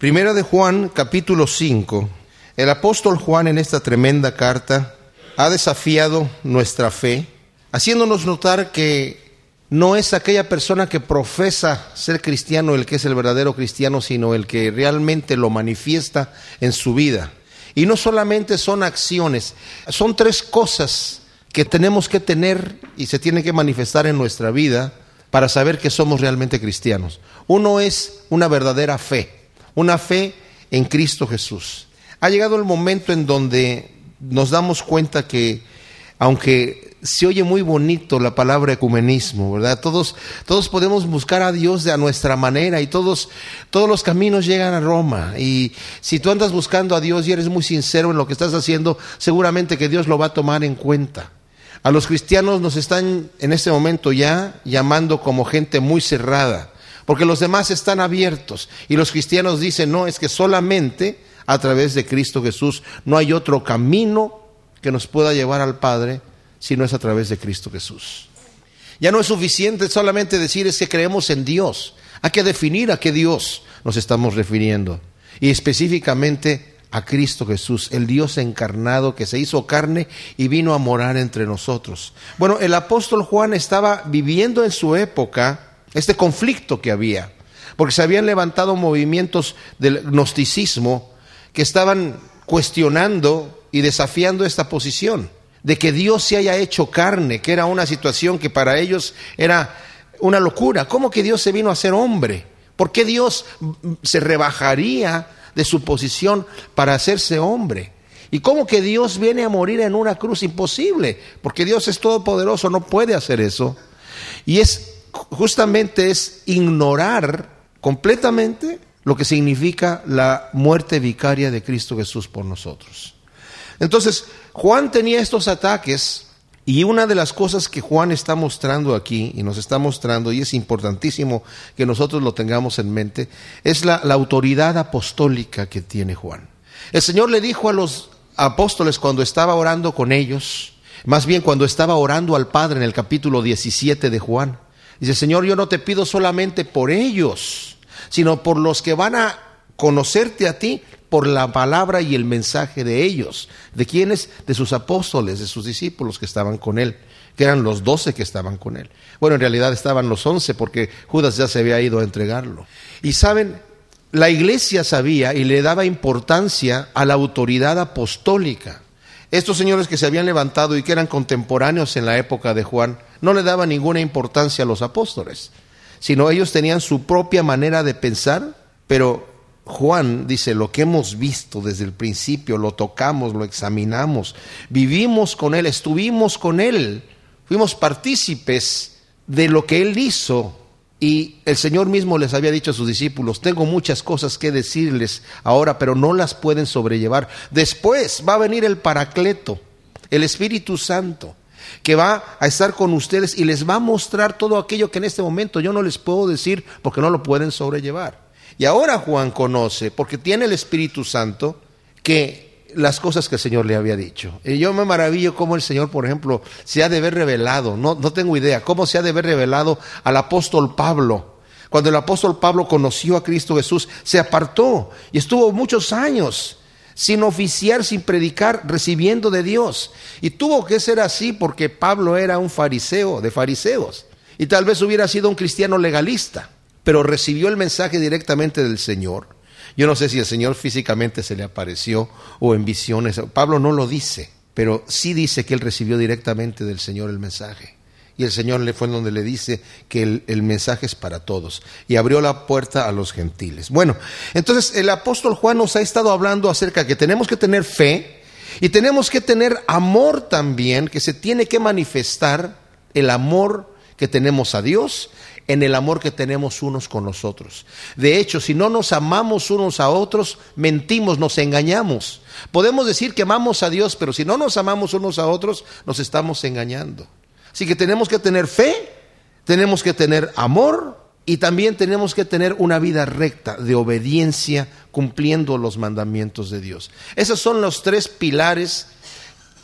Primera de Juan, capítulo 5. El apóstol Juan en esta tremenda carta ha desafiado nuestra fe, haciéndonos notar que no es aquella persona que profesa ser cristiano el que es el verdadero cristiano, sino el que realmente lo manifiesta en su vida. Y no solamente son acciones, son tres cosas que tenemos que tener y se tienen que manifestar en nuestra vida para saber que somos realmente cristianos. Uno es una verdadera fe, una fe en Cristo Jesús. Ha llegado el momento en donde nos damos cuenta que, aunque se oye muy bonito la palabra ecumenismo, ¿verdad? Todos, todos podemos buscar a Dios de a nuestra manera y todos, todos los caminos llegan a Roma. Y si tú andas buscando a Dios y eres muy sincero en lo que estás haciendo, seguramente que Dios lo va a tomar en cuenta. A los cristianos nos están en este momento ya llamando como gente muy cerrada, porque los demás están abiertos. Y los cristianos dicen, no, es que solamente a través de Cristo Jesús no hay otro camino que nos pueda llevar al Padre si no es a través de Cristo Jesús. Ya no es suficiente solamente decir es que creemos en Dios. Hay que definir a qué Dios nos estamos refiriendo. Y específicamente a Cristo Jesús, el Dios encarnado que se hizo carne y vino a morar entre nosotros. Bueno, el apóstol Juan estaba viviendo en su época este conflicto que había, porque se habían levantado movimientos del gnosticismo que estaban cuestionando y desafiando esta posición de que Dios se haya hecho carne, que era una situación que para ellos era una locura. ¿Cómo que Dios se vino a ser hombre? ¿Por qué Dios se rebajaría de su posición para hacerse hombre. ¿Y cómo que Dios viene a morir en una cruz? Imposible, porque Dios es todopoderoso, no puede hacer eso. Y es justamente es ignorar completamente lo que significa la muerte vicaria de Cristo Jesús por nosotros. Entonces, Juan tenía estos ataques y una de las cosas que Juan está mostrando aquí, y nos está mostrando, y es importantísimo que nosotros lo tengamos en mente, es la, autoridad apostólica que tiene Juan. El Señor le dijo a los apóstoles cuando estaba orando con ellos, más bien cuando estaba orando al Padre en el capítulo 17 de Juan, dice, Señor, yo no te pido solamente por ellos, sino por los que van a conocerte a ti por la palabra y el mensaje de ellos. ¿De quiénes? De sus apóstoles, de sus discípulos que estaban con él, que eran los doce que estaban con él. Bueno, en realidad estaban los once porque Judas ya se había ido a entregarlo. Y saben, la iglesia sabía y le daba importancia a la autoridad apostólica. Estos señores que se habían levantado y que eran contemporáneos en la época de Juan, no le daban ninguna importancia a los apóstoles, sino ellos tenían su propia manera de pensar, pero Juan dice, lo que hemos visto desde el principio, lo tocamos, lo examinamos, vivimos con Él, estuvimos con Él, fuimos partícipes de lo que Él hizo. Y el Señor mismo les había dicho a sus discípulos, tengo muchas cosas que decirles ahora, pero no las pueden sobrellevar. Después va a venir el Paracleto, el Espíritu Santo, que va a estar con ustedes y les va a mostrar todo aquello que en este momento yo no les puedo decir porque no lo pueden sobrellevar. Y ahora Juan conoce, porque tiene el Espíritu Santo, que las cosas que el Señor le había dicho. Y yo me maravillo cómo el Señor, por ejemplo, se ha de ver revelado, no, no tengo idea, cómo se ha de ver revelado al apóstol Pablo. Cuando el apóstol Pablo conoció a Cristo Jesús, se apartó y estuvo muchos años sin oficiar, sin predicar, recibiendo de Dios. Y tuvo que ser así porque Pablo era un fariseo de fariseos. Y tal vez hubiera sido un cristiano legalista pero recibió el mensaje directamente del Señor. Yo no sé si el Señor físicamente se le apareció o en visiones. Pablo no lo dice, pero sí dice que él recibió directamente del Señor el mensaje. Y el Señor le fue en donde le dice que el, el, mensaje es para todos. Y abrió la puerta a los gentiles. Bueno, entonces el apóstol Juan nos ha estado hablando acerca que tenemos que tener fe y tenemos que tener amor también, que se tiene que manifestar el amor que tenemos a Dios en el amor que tenemos unos con los otros. De hecho, si no nos amamos unos a otros, mentimos, nos engañamos. Podemos decir que amamos a Dios, pero si no nos amamos unos a otros, nos estamos engañando. Así que tenemos que tener fe, tenemos que tener amor y también tenemos que tener una vida recta de obediencia cumpliendo los mandamientos de Dios. Esos son los tres pilares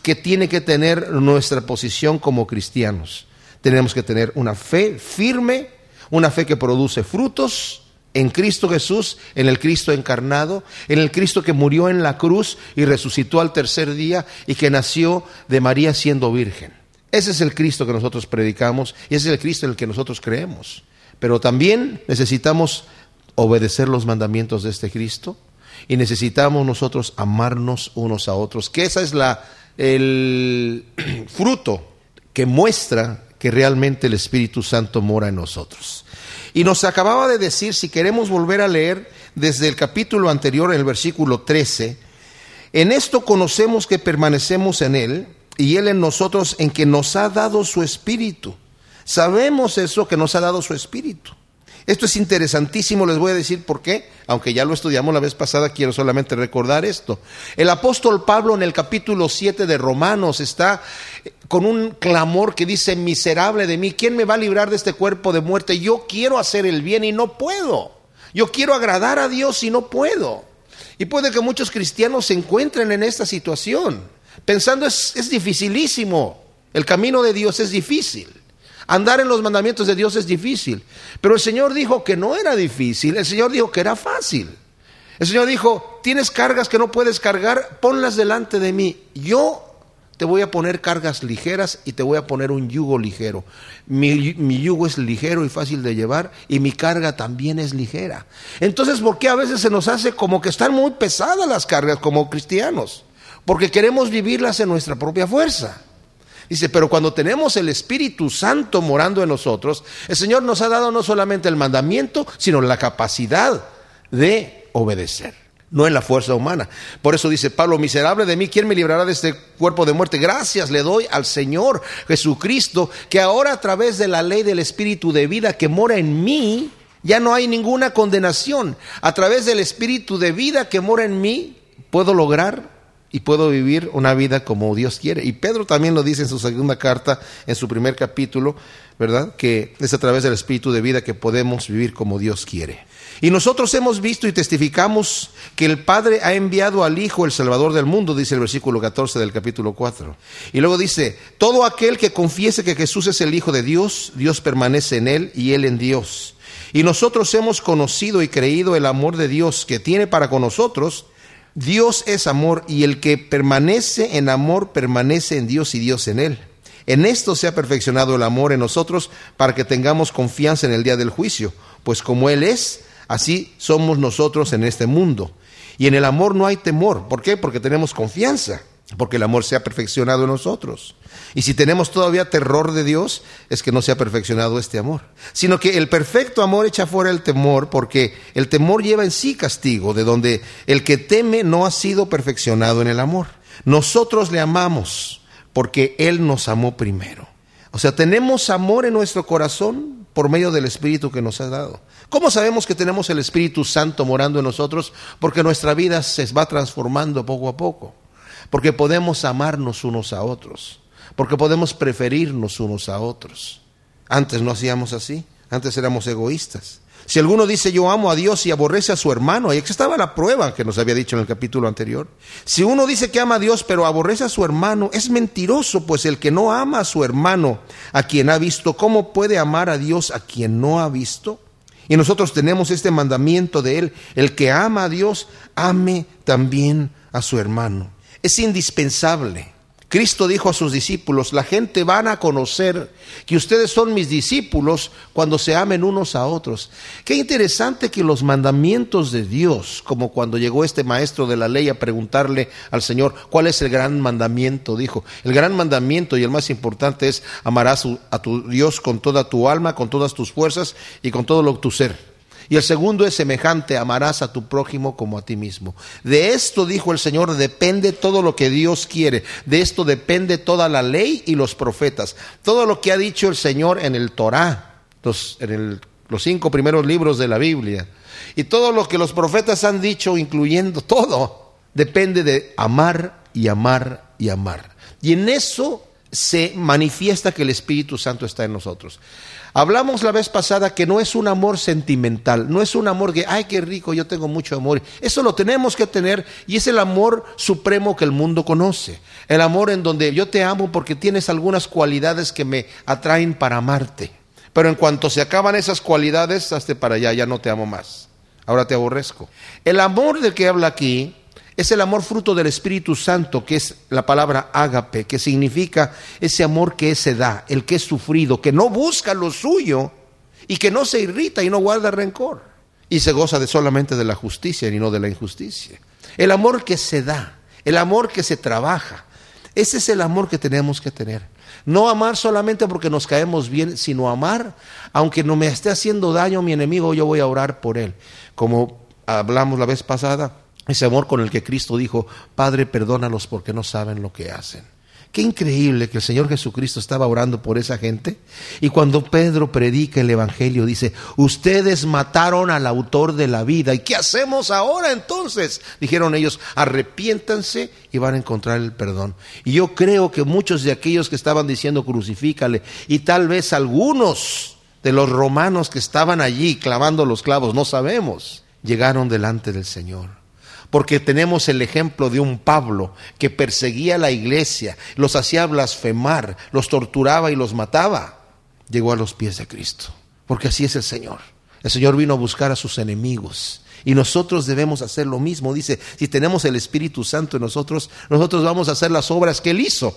que tiene que tener nuestra posición como cristianos. Tenemos que tener una fe firme, una fe que produce frutos en Cristo Jesús, en el Cristo encarnado, en el Cristo que murió en la cruz y resucitó al tercer día y que nació de María siendo virgen. Ese es el Cristo que nosotros predicamos y ese es el Cristo en el que nosotros creemos. Pero también necesitamos obedecer los mandamientos de este Cristo y necesitamos nosotros amarnos unos a otros, que esa es la el fruto que muestra que realmente el Espíritu Santo mora en nosotros. Y nos acababa de decir, si queremos volver a leer desde el capítulo anterior, en el versículo 13, en esto conocemos que permanecemos en Él y Él en nosotros, en que nos ha dado su Espíritu. Sabemos eso, que nos ha dado su Espíritu. Esto es interesantísimo, les voy a decir por qué, aunque ya lo estudiamos la vez pasada, quiero solamente recordar esto. El apóstol Pablo en el capítulo 7 de Romanos está con un clamor que dice, miserable de mí, ¿quién me va a librar de este cuerpo de muerte? Yo quiero hacer el bien y no puedo. Yo quiero agradar a Dios y no puedo. Y puede que muchos cristianos se encuentren en esta situación, pensando es, es dificilísimo, el camino de Dios es difícil. Andar en los mandamientos de Dios es difícil. Pero el Señor dijo que no era difícil, el Señor dijo que era fácil. El Señor dijo, tienes cargas que no puedes cargar, ponlas delante de mí. Yo te voy a poner cargas ligeras y te voy a poner un yugo ligero. Mi, mi, yugo es ligero y fácil de llevar y mi carga también es ligera. Entonces, ¿por qué a veces se nos hace como que están muy pesadas las cargas como cristianos? Porque queremos vivirlas en nuestra propia fuerza. Dice, pero cuando tenemos el Espíritu Santo morando en nosotros, el Señor nos ha dado no solamente el mandamiento, sino la capacidad de obedecer, no en la fuerza humana. Por eso dice Pablo, miserable de mí, ¿quién me librará de este cuerpo de muerte? Gracias le doy al Señor Jesucristo, que ahora a través de la ley del Espíritu de vida que mora en mí, ya no hay ninguna condenación. A través del Espíritu de vida que mora en mí, puedo lograr y puedo vivir una vida como Dios quiere. Y Pedro también lo dice en su segunda carta, en su primer capítulo, ¿verdad? Que es a través del Espíritu de vida que podemos vivir como Dios quiere. Y nosotros hemos visto y testificamos que el Padre ha enviado al Hijo, el Salvador del mundo, dice el versículo 14 del capítulo 4. Y luego dice, todo aquel que confiese que Jesús es el Hijo de Dios, Dios permanece en él y él en Dios. Y nosotros hemos conocido y creído el amor de Dios que tiene para con nosotros, Dios es amor y el que permanece en amor permanece en Dios y Dios en él. En esto se ha perfeccionado el amor en nosotros para que tengamos confianza en el día del juicio, pues como Él es, así somos nosotros en este mundo. Y en el amor no hay temor. ¿Por qué? Porque tenemos confianza porque el amor se ha perfeccionado en nosotros. Y si tenemos todavía terror de Dios, es que no se ha perfeccionado este amor. Sino que el perfecto amor echa fuera el temor, porque el temor lleva en sí castigo, de donde el que teme no ha sido perfeccionado en el amor. Nosotros le amamos porque Él nos amó primero. O sea, tenemos amor en nuestro corazón por medio del Espíritu que nos ha dado. ¿Cómo sabemos que tenemos el Espíritu Santo morando en nosotros? Porque nuestra vida se va transformando poco a poco porque podemos amarnos unos a otros, porque podemos preferirnos unos a otros. Antes no hacíamos así, antes éramos egoístas. Si alguno dice yo amo a Dios y aborrece a su hermano, ahí estaba la prueba que nos había dicho en el capítulo anterior. Si uno dice que ama a Dios pero aborrece a su hermano, es mentiroso, pues el que no ama a su hermano, a quien ha visto, ¿cómo puede amar a Dios a quien no ha visto? Y nosotros tenemos este mandamiento de Él, el que ama a Dios, ame también a su hermano es indispensable. Cristo dijo a sus discípulos, la gente van a conocer que ustedes son mis discípulos cuando se amen unos a otros. Qué interesante que los mandamientos de Dios, como cuando llegó este maestro de la ley a preguntarle al Señor, ¿cuál es el gran mandamiento? Dijo, el gran mandamiento y el más importante es amarás a tu Dios con toda tu alma, con todas tus fuerzas y con todo lo tu ser. Y el segundo es semejante, amarás a tu prójimo como a ti mismo. De esto, dijo el Señor, depende todo lo que Dios quiere. De esto depende toda la ley y los profetas. Todo lo que ha dicho el Señor en el Torah, los, en los cinco primeros libros de la Biblia. Y todo lo que los profetas han dicho, incluyendo todo, depende de amar y amar y amar. Y en eso se manifiesta que el Espíritu Santo está en nosotros. Hablamos la vez pasada que no es un amor sentimental, no es un amor que, ay, qué rico, yo tengo mucho amor. Eso lo tenemos que tener y es el amor supremo que el mundo conoce. El amor en donde yo te amo porque tienes algunas cualidades que me atraen para amarte. Pero en cuanto se acaban esas cualidades, hazte para allá, ya no te amo más. Ahora te aborrezco. El amor del que habla aquí es el amor fruto del Espíritu Santo, que es la palabra ágape, que significa ese amor que se da, el que es sufrido, que no busca lo suyo y que no se irrita y no guarda rencor. Y se goza de solamente de la justicia y no de la injusticia. El amor que se da, el amor que se trabaja. Ese es el amor que tenemos que tener. No amar solamente porque nos caemos bien, sino amar, aunque no me esté haciendo daño mi enemigo, yo voy a orar por él. Como hablamos la vez pasada, ese amor con el que Cristo dijo, Padre, perdónalos porque no saben lo que hacen. Qué increíble que el Señor Jesucristo estaba orando por esa gente. Y cuando Pedro predica el Evangelio, dice, ustedes mataron al autor de la vida. ¿Y qué hacemos ahora entonces? Dijeron ellos, arrepiéntanse y van a encontrar el perdón. Y yo creo que muchos de aquellos que estaban diciendo, crucifícale, y tal vez algunos de los romanos que estaban allí clavando los clavos, no sabemos, llegaron delante del Señor porque tenemos el ejemplo de un Pablo que perseguía a la iglesia, los hacía blasfemar, los torturaba y los mataba. Llegó a los pies de Cristo, porque así es el Señor. El Señor vino a buscar a sus enemigos. Y nosotros debemos hacer lo mismo. Dice, si tenemos el Espíritu Santo en nosotros, nosotros vamos a hacer las obras que Él hizo.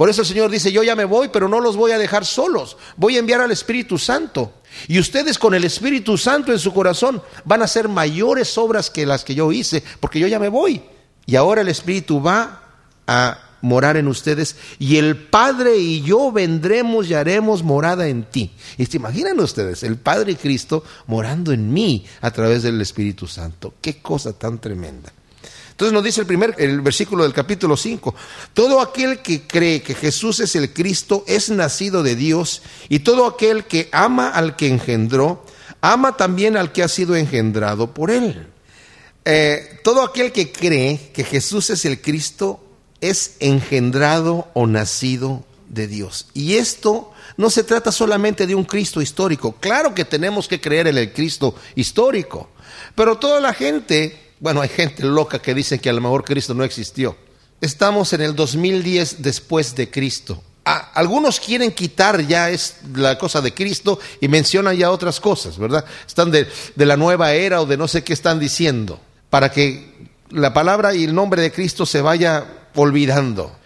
Por eso el Señor dice, yo ya me voy, pero no los voy a dejar solos. Voy a enviar al Espíritu Santo. Y ustedes con el Espíritu Santo en su corazón van a hacer mayores obras que las que yo hice, porque yo ya me voy. Y ahora el Espíritu va a morar en ustedes y el Padre y yo vendremos y haremos morada en ti. Y se imaginan ustedes, el Padre y Cristo morando en mí a través del Espíritu Santo. Qué cosa tan tremenda. Entonces nos dice el primer el versículo del capítulo 5, todo aquel que cree que Jesús es el Cristo es nacido de Dios y todo aquel que ama al que engendró, ama también al que ha sido engendrado por él. Eh, todo aquel que cree que Jesús es el Cristo es engendrado o nacido de Dios. Y esto no se trata solamente de un Cristo histórico. Claro que tenemos que creer en el Cristo histórico, pero toda la gente bueno, hay gente loca que dice que a lo mejor Cristo no existió. Estamos en el 2010 después de Cristo. Algunos quieren quitar ya es la cosa de Cristo y mencionan ya otras cosas, ¿verdad? Están de, de la nueva era o de no sé qué están diciendo, para que la palabra y el nombre de Cristo se vaya olvidando.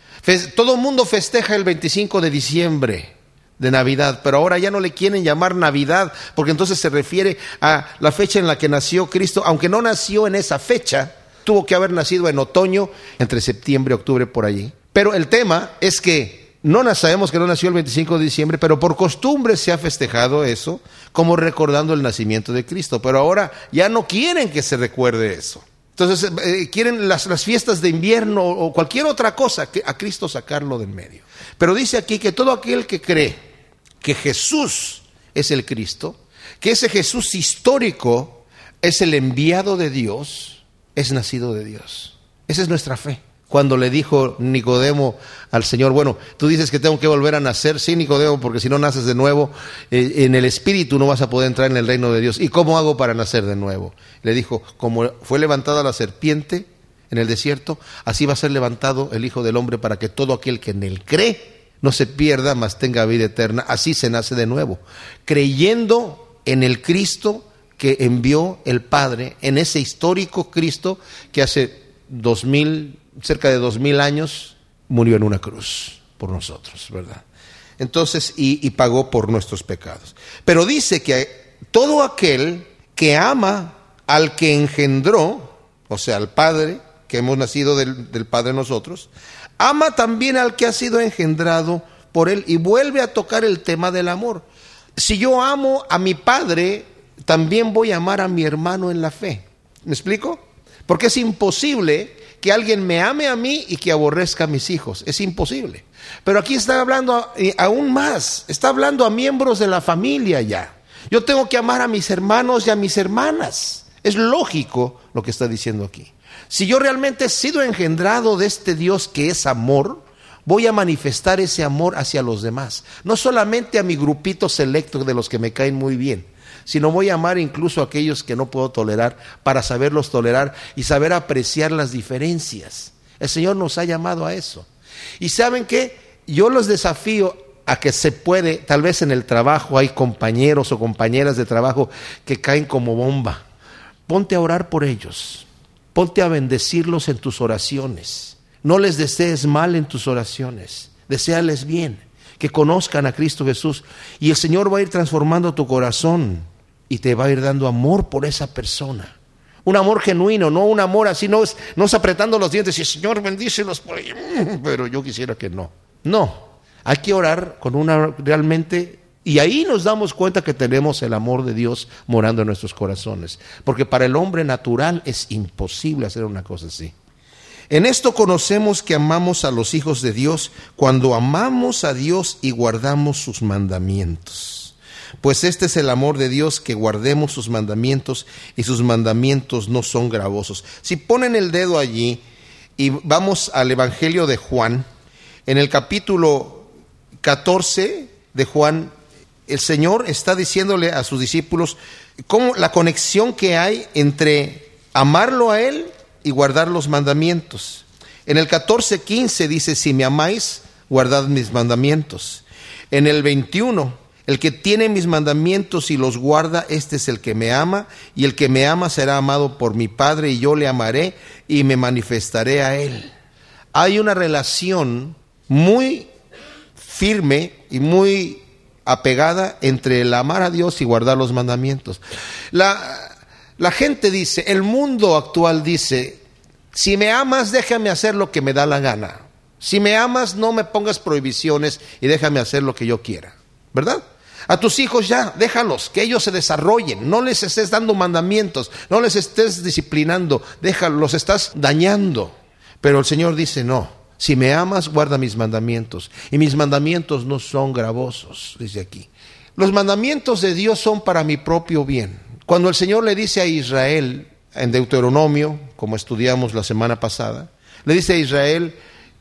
Todo el mundo festeja el 25 de diciembre de Navidad, pero ahora ya no le quieren llamar Navidad, porque entonces se refiere a la fecha en la que nació Cristo, aunque no nació en esa fecha, tuvo que haber nacido en otoño, entre septiembre y octubre por allí. Pero el tema es que no sabemos que no nació el 25 de diciembre, pero por costumbre se ha festejado eso, como recordando el nacimiento de Cristo. Pero ahora ya no quieren que se recuerde eso. Entonces eh, quieren las, fiestas de invierno o cualquier otra cosa, a Cristo sacarlo del medio. Pero dice aquí que todo aquel que cree que Jesús es el Cristo, que ese Jesús histórico es el enviado de Dios, es nacido de Dios. Esa es nuestra fe. Cuando le dijo Nicodemo al Señor, bueno, tú dices que tengo que volver a nacer, sí, Nicodemo, porque si no naces de nuevo, eh, en el Espíritu no vas a poder entrar en el reino de Dios. ¿Y cómo hago para nacer de nuevo? Le dijo, como fue levantada la serpiente en el desierto, así va a ser levantado el Hijo del Hombre para que todo aquel que en él cree no se pierda, mas tenga vida eterna. Así se nace de nuevo, creyendo en el Cristo que envió el Padre, en ese histórico Cristo que hace dos mil, cerca de dos mil años murió en una cruz por nosotros, ¿verdad? Entonces, y, pagó por nuestros pecados. Pero dice que todo aquel que ama al que engendró, o sea, al Padre, que hemos nacido del, del Padre nosotros, ama también al que ha sido engendrado por él y vuelve a tocar el tema del amor. Si yo amo a mi Padre, también voy a amar a mi hermano en la fe. ¿Me explico? Porque es imposible que alguien me ame a mí y que aborrezca a mis hijos. Es imposible. Pero aquí está hablando aún más. Está hablando a miembros de la familia ya. Yo tengo que amar a mis hermanos y a mis hermanas. Es lógico lo que está diciendo aquí. Si yo realmente he sido engendrado de este Dios que es amor, voy a manifestar ese amor hacia los demás. No solamente a mi grupito selecto de los que me caen muy bien, sino voy a amar incluso a aquellos que no puedo tolerar para saberlos tolerar y saber apreciar las diferencias. El Señor nos ha llamado a eso. Y saben qué, yo los desafío a que se puede, tal vez en el trabajo hay compañeros o compañeras de trabajo que caen como bomba. Ponte a orar por ellos. Ponte a bendecirlos en tus oraciones. No les desees mal en tus oraciones. Deseales bien, que conozcan a Cristo Jesús. Y el Señor va a ir transformando tu corazón y te va a ir dando amor por esa persona. Un amor genuino, no un amor así, no es, no es apretando los dientes y Señor bendícelos por ahí, pero yo quisiera que no. No, hay que orar con una realmente y ahí nos damos cuenta que tenemos el amor de Dios morando en nuestros corazones, porque para el hombre natural es imposible hacer una cosa así. En esto conocemos que amamos a los hijos de Dios cuando amamos a Dios y guardamos sus mandamientos. Pues este es el amor de Dios, que guardemos sus mandamientos y sus mandamientos no son gravosos. Si ponen el dedo allí y vamos al Evangelio de Juan, en el capítulo 14 de Juan, el Señor está diciéndole a sus discípulos cómo la conexión que hay entre amarlo a Él y guardar los mandamientos. En el 14:15 dice, si me amáis, guardad mis mandamientos. En el 21, el que tiene mis mandamientos y los guarda, este es el que me ama, y el que me ama será amado por mi Padre, y yo le amaré y me manifestaré a él. Hay una relación muy firme y muy apegada entre el amar a Dios y guardar los mandamientos. La, la gente dice, el mundo actual dice, si me amas, déjame hacer lo que me da la gana. Si me amas, no me pongas prohibiciones y déjame hacer lo que yo quiera. ¿Verdad? A tus hijos ya, déjalos, que ellos se desarrollen. No les estés dando mandamientos, no les estés disciplinando, déjalos, los estás dañando. Pero el Señor dice, no, si me amas, guarda mis mandamientos. Y mis mandamientos no son gravosos, dice aquí. Los mandamientos de Dios son para mi propio bien. Cuando el Señor le dice a Israel, en Deuteronomio, como estudiamos la semana pasada, le dice a Israel,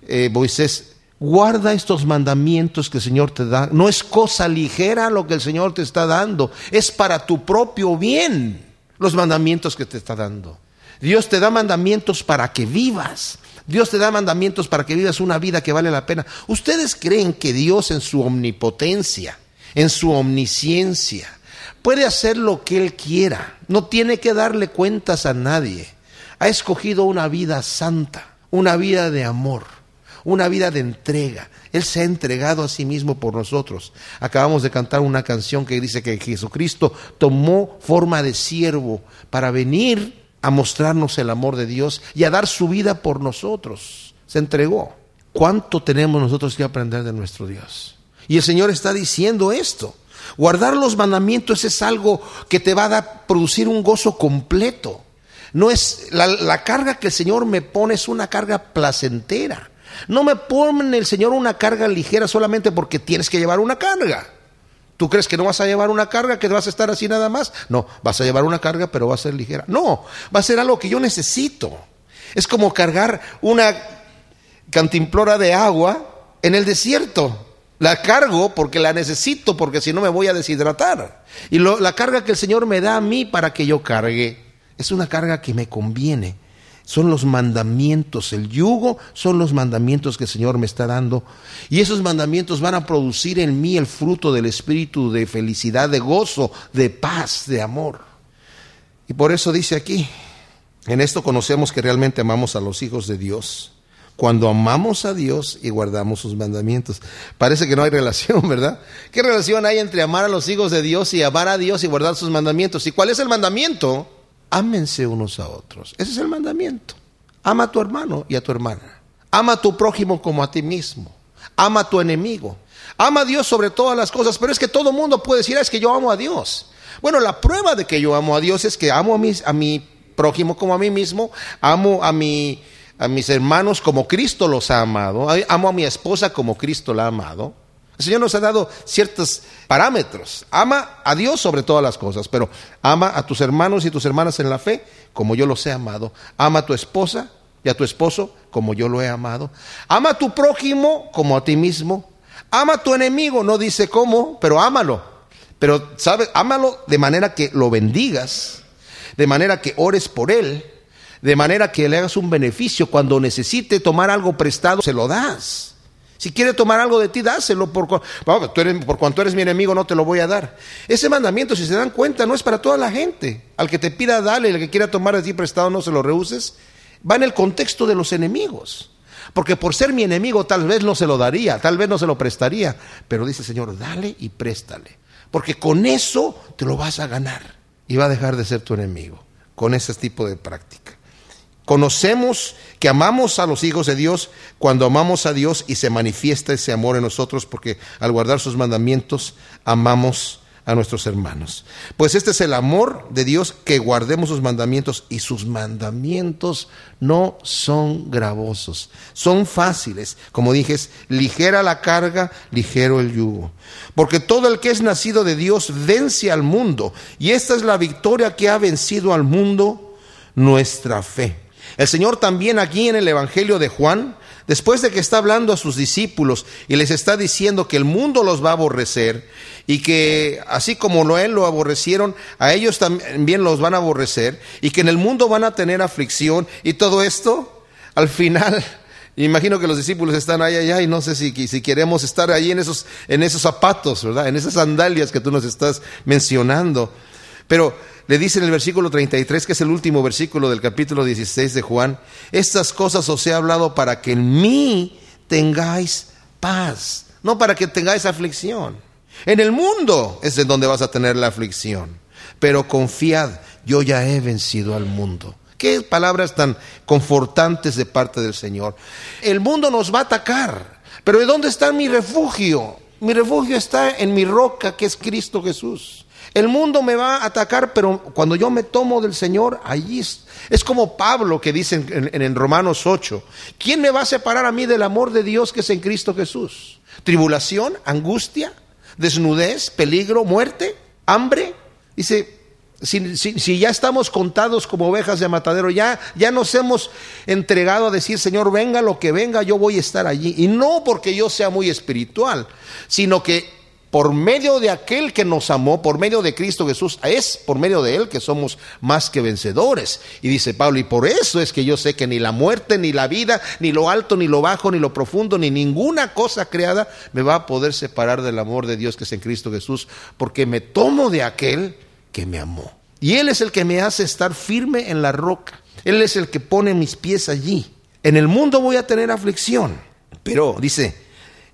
eh, Moisés, guarda estos mandamientos que el Señor te da. No es cosa ligera lo que el Señor te está dando, es para tu propio bien los mandamientos que te está dando. Dios te da mandamientos para que vivas. Dios te da mandamientos para que vivas una vida que vale la pena. ¿Ustedes creen que Dios en su omnipotencia, en su omnisciencia, puede hacer lo que Él quiera? No tiene que darle cuentas a nadie. Ha escogido una vida santa, una vida de amor, una vida de entrega. Él se ha entregado a sí mismo por nosotros. Acabamos de cantar una canción que dice que Jesucristo tomó forma de siervo para venir a mostrarnos el amor de Dios y a dar su vida por nosotros. Se entregó. ¿Cuánto tenemos nosotros que aprender de nuestro Dios? Y el Señor está diciendo esto. Guardar los mandamientos es algo que te va a producir un gozo completo. No es la, la, carga que el Señor me pone es una carga placentera. No me pone el Señor una carga ligera solamente porque tienes que llevar una carga. ¿Tú crees que no vas a llevar una carga, que vas a estar así nada más? No, vas a llevar una carga, pero va a ser ligera. No, va a ser algo que yo necesito. Es como cargar una cantimplora de agua en el desierto. La cargo porque la necesito, porque si no me voy a deshidratar. Y la carga que el Señor me da a mí para que yo cargue es una carga que me conviene son los mandamientos, el yugo son los mandamientos que el Señor me está dando. Y esos mandamientos van a producir en mí el fruto del espíritu de felicidad, de gozo, de paz, de amor. Y por eso dice aquí, en esto conocemos que realmente amamos a los hijos de Dios. Cuando amamos a Dios y guardamos sus mandamientos. Parece que no hay relación, ¿verdad? ¿Qué relación hay entre amar a los hijos de Dios y amar a Dios y guardar sus mandamientos? ¿Y cuál es el mandamiento? Ámense unos a otros. Ese es el mandamiento. Ama a tu hermano y a tu hermana. Ama a tu prójimo como a ti mismo. Ama a tu enemigo. Ama a Dios sobre todas las cosas, pero es que todo mundo puede decir, ah, es que yo amo a Dios. Bueno, la prueba de que yo amo a Dios es que amo a, mis, a mi prójimo como a mí mismo, amo a, mi, a mis hermanos como Cristo los ha amado, amo a mi esposa como Cristo la ha amado. El Señor nos ha dado ciertos parámetros. Ama a Dios sobre todas las cosas, pero ama a tus hermanos y tus hermanas en la fe como yo los he amado. Ama a tu esposa y a tu esposo como yo lo he amado. Ama a tu prójimo como a ti mismo. Ama a tu enemigo, no dice cómo, pero ámalo. Pero, ¿sabes? Ámalo de manera que lo bendigas, de manera que ores por él, de manera que le hagas un beneficio. Cuando necesite tomar algo prestado, se lo das. Si quiere tomar algo de ti, dáselo. Por, por cuanto eres mi enemigo, no te lo voy a dar. Ese mandamiento, si se dan cuenta, no es para toda la gente. Al que te pida, dale. El que quiera tomar de ti prestado, no se lo rehuses. Va en el contexto de los enemigos. Porque por ser mi enemigo, tal vez no se lo daría, tal vez no se lo prestaría. Pero dice el Señor, dale y préstale. Porque con eso te lo vas a ganar. Y va a dejar de ser tu enemigo. Con ese tipo de práctica. Conocemos que amamos a los hijos de Dios cuando amamos a Dios y se manifiesta ese amor en nosotros porque al guardar sus mandamientos amamos a nuestros hermanos. Pues este es el amor de Dios que guardemos sus mandamientos y sus mandamientos no son gravosos, son fáciles. Como dije, ligera la carga, ligero el yugo. Porque todo el que es nacido de Dios vence al mundo y esta es la victoria que ha vencido al mundo, nuestra fe. El Señor también aquí en el Evangelio de Juan, después de que está hablando a sus discípulos y les está diciendo que el mundo los va a aborrecer y que así como Noé lo aborrecieron, a ellos también los van a aborrecer y que en el mundo van a tener aflicción y todo esto, al final, imagino que los discípulos están ahí allá y no sé si, si queremos estar ahí en esos, en esos zapatos, ¿verdad? En esas sandalias que tú nos estás mencionando. Pero le dice en el versículo 33, que es el último versículo del capítulo 16 de Juan, estas cosas os he hablado para que en mí tengáis paz, no para que tengáis aflicción. En el mundo es en donde vas a tener la aflicción, pero confiad, yo ya he vencido al mundo. Qué palabras tan confortantes de parte del Señor. El mundo nos va a atacar, pero ¿de dónde está mi refugio? Mi refugio está en mi roca, que es Cristo Jesús. El mundo me va a atacar, pero cuando yo me tomo del Señor, allí es, como Pablo que dice en, en, Romanos 8, ¿quién me va a separar a mí del amor de Dios que es en Cristo Jesús? ¿Tribulación, angustia, desnudez, peligro, muerte, hambre? Dice, si, si, ya estamos contados como ovejas de matadero, ya, ya nos hemos entregado a decir, Señor, venga lo que venga, yo voy a estar allí. Y no porque yo sea muy espiritual, sino que por medio de aquel que nos amó, por medio de Cristo Jesús, es por medio de Él que somos más que vencedores. Y dice Pablo, y por eso es que yo sé que ni la muerte, ni la vida, ni lo alto, ni lo bajo, ni lo profundo, ni ninguna cosa creada me va a poder separar del amor de Dios que es en Cristo Jesús, porque me tomo de aquel que me amó. Y Él es el que me hace estar firme en la roca. Él es el que pone mis pies allí. En el mundo voy a tener aflicción, pero dice,